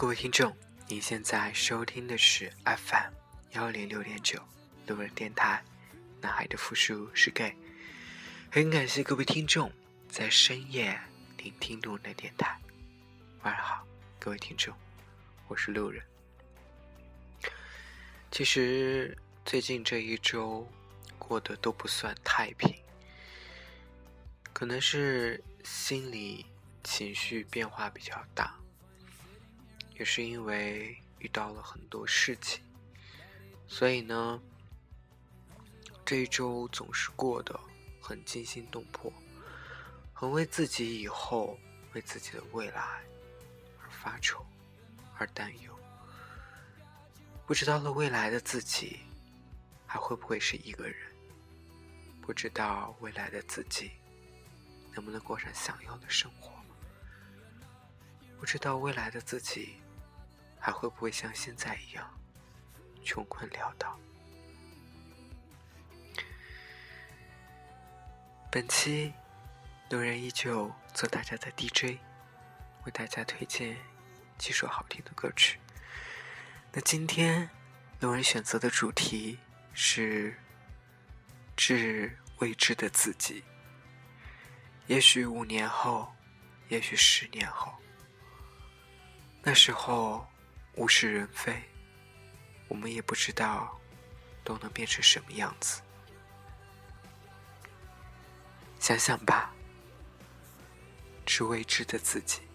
各位听众，您现在收听的是 FM 幺零六点九路人电台。男孩的复数是 gay。很感谢各位听众在深夜聆听路人的电台。晚上好，各位听众，我是路人。其实最近这一周过得都不算太平，可能是心理情绪变化比较大。也是因为遇到了很多事情，所以呢，这一周总是过得很惊心动魄，很为自己以后、为自己的未来而发愁、而担忧。不知道了未来的自己还会不会是一个人？不知道未来的自己能不能过上想要的生活？不知道未来的自己。还会不会像现在一样穷困潦倒？本期路人依旧做大家的 DJ，为大家推荐几首好听的歌曲。那今天路人选择的主题是致未知的自己。也许五年后，也许十年后，那时候。物是人非，我们也不知道都能变成什么样子。想想吧，是未知的自己。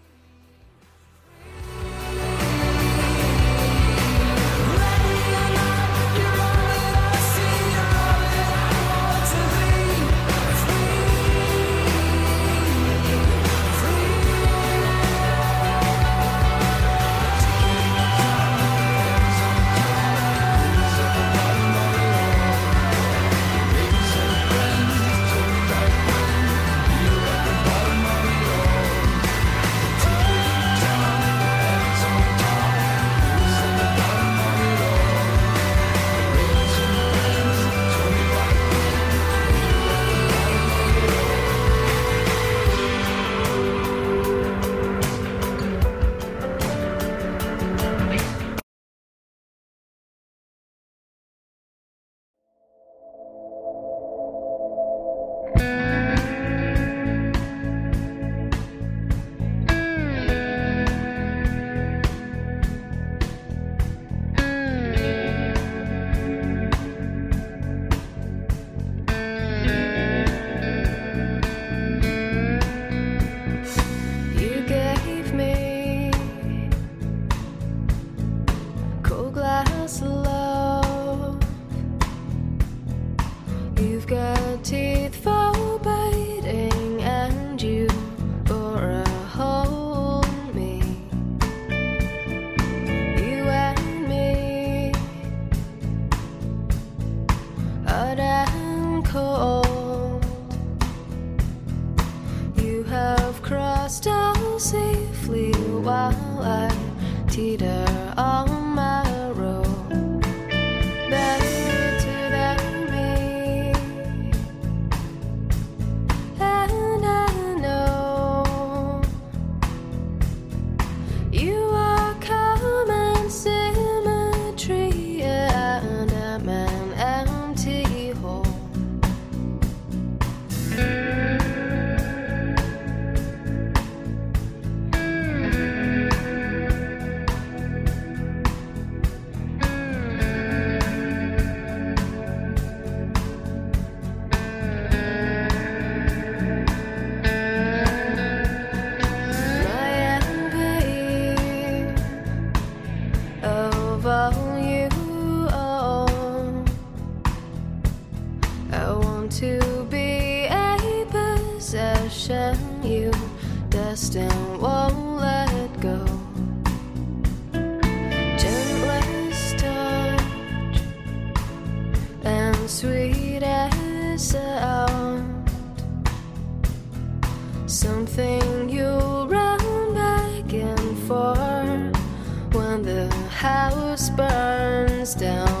Burns down.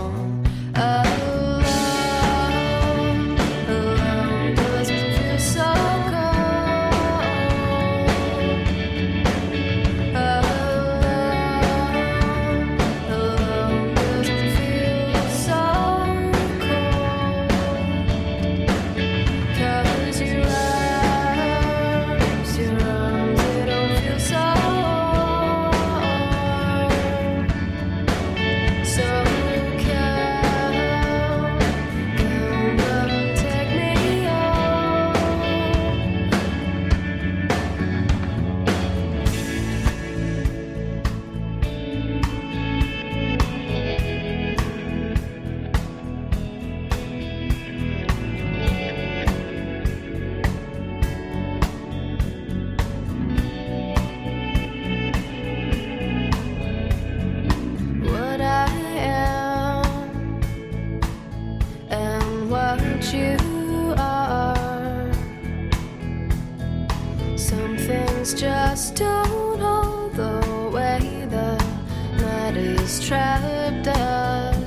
Is trapped a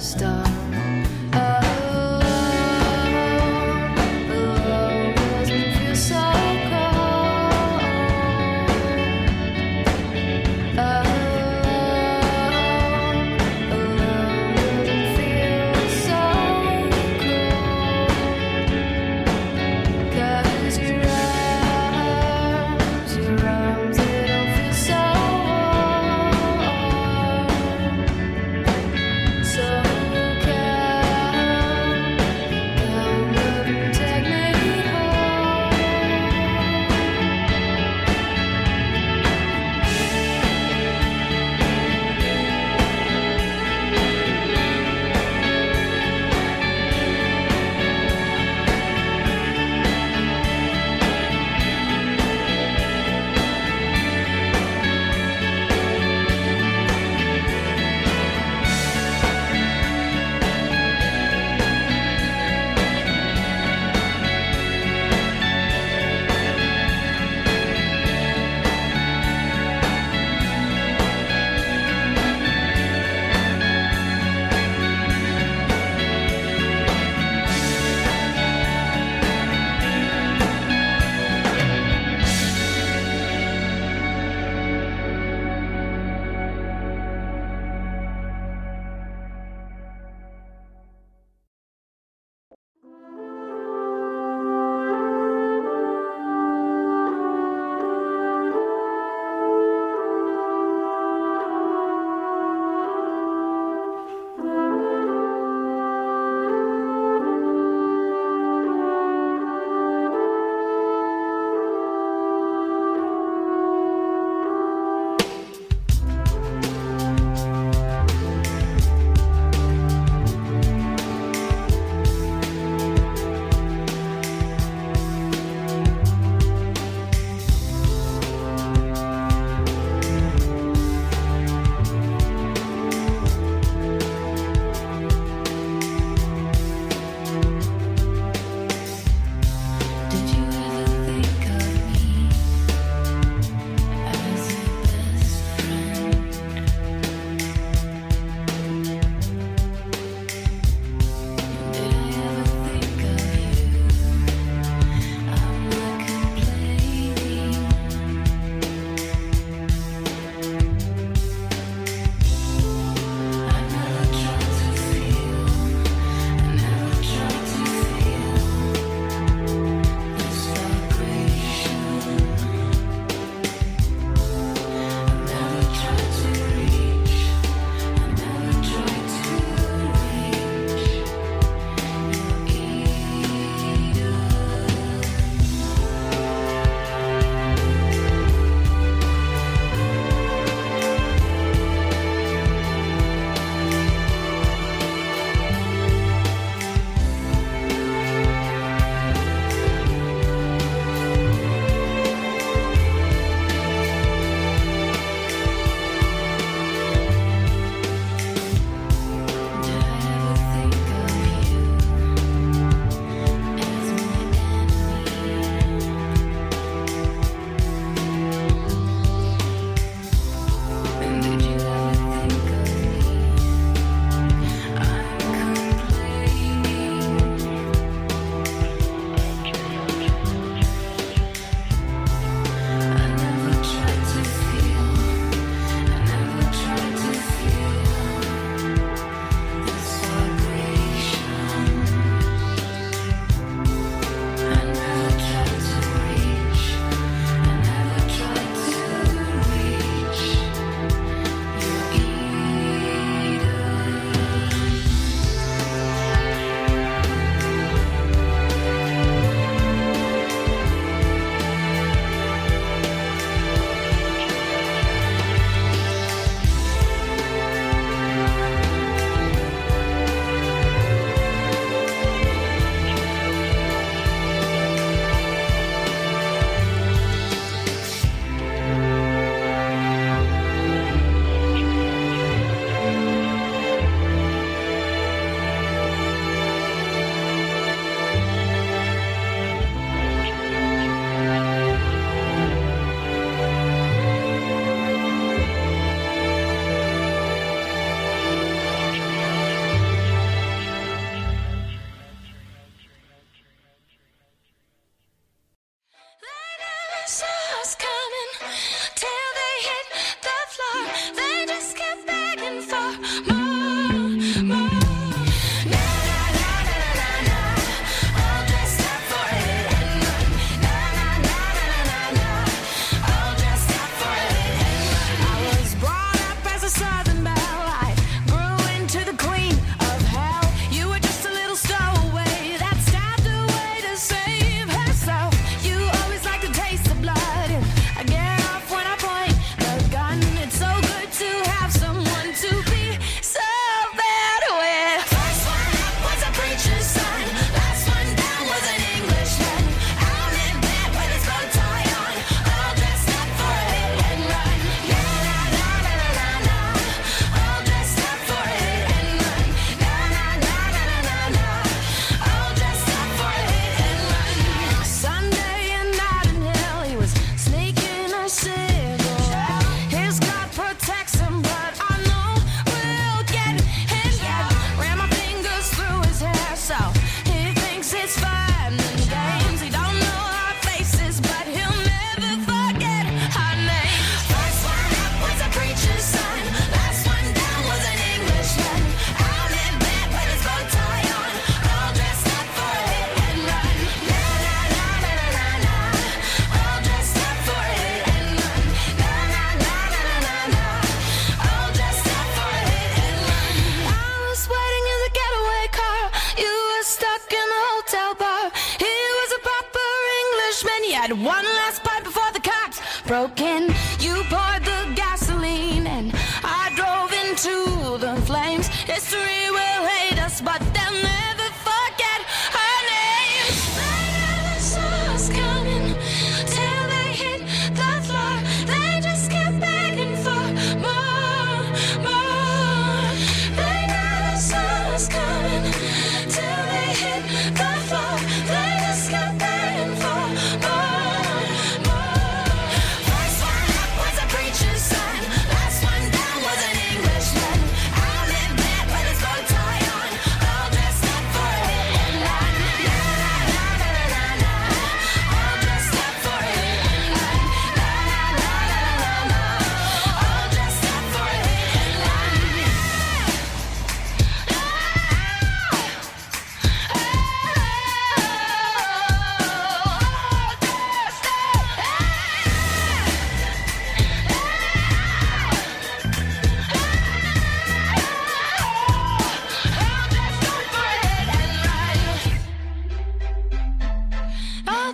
broken. You poured the gasoline and I drove into the flames. History will.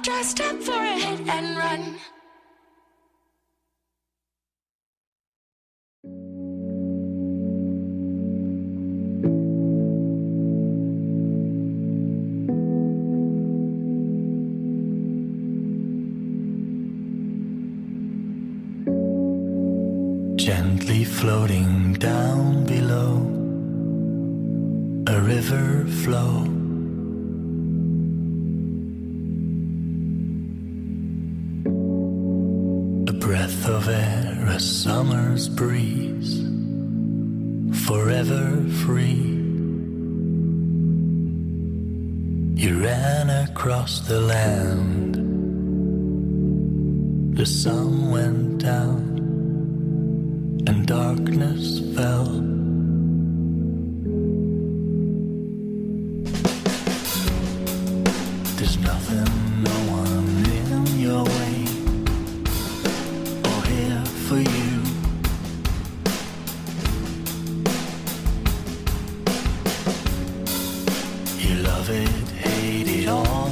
dressed up for it. A breath of air, a summer's breeze, forever free. You ran across the land. The sun went down and darkness fell. Love it, hate it all.